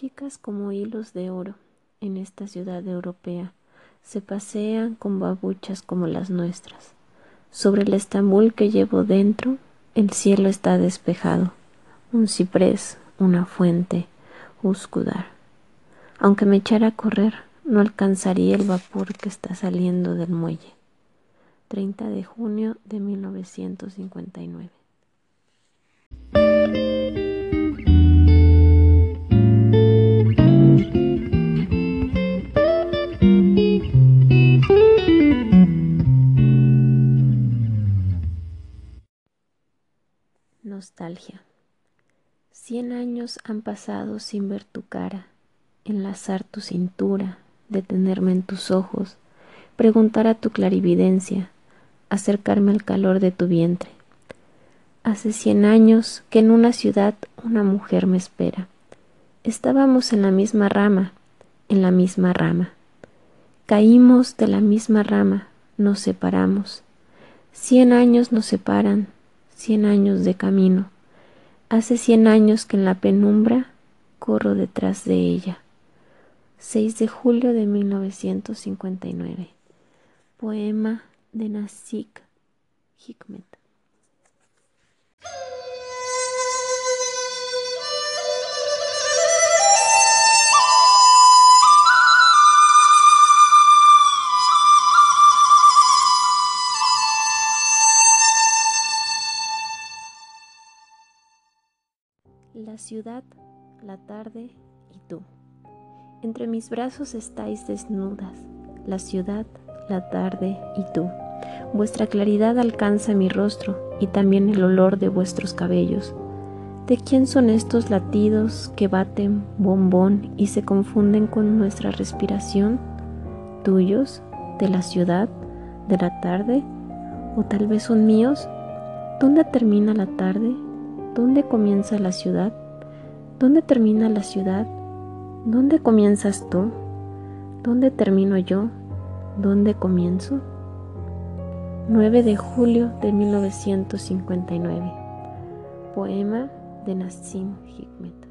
Chicas como hilos de oro en esta ciudad europea se pasean con babuchas como las nuestras. Sobre el Estambul que llevo dentro, el cielo está despejado. Un ciprés, una fuente, Uskudar. Aunque me echara a correr, no alcanzaría el vapor que está saliendo del muelle. 30 de junio de 1959. Nostalgia. Cien años han pasado sin ver tu cara, enlazar tu cintura, detenerme en tus ojos, preguntar a tu clarividencia, acercarme al calor de tu vientre. Hace cien años que en una ciudad una mujer me espera. Estábamos en la misma rama, en la misma rama. Caímos de la misma rama, nos separamos. Cien años nos separan, cien años de camino. Hace cien años que en la penumbra corro detrás de ella. 6 de julio de 1959. Poema de Nasik Hikmet. La ciudad, la tarde y tú. Entre mis brazos estáis desnudas, la ciudad, la tarde y tú. Vuestra claridad alcanza mi rostro y también el olor de vuestros cabellos. ¿De quién son estos latidos que baten bombón y se confunden con nuestra respiración? ¿Tuyos? ¿De la ciudad? ¿De la tarde? ¿O tal vez son míos? ¿Dónde termina la tarde? ¿Dónde comienza la ciudad? ¿Dónde termina la ciudad? ¿Dónde comienzas tú? ¿Dónde termino yo? ¿Dónde comienzo? 9 de julio de 1959. Poema de Nassim Hikmet.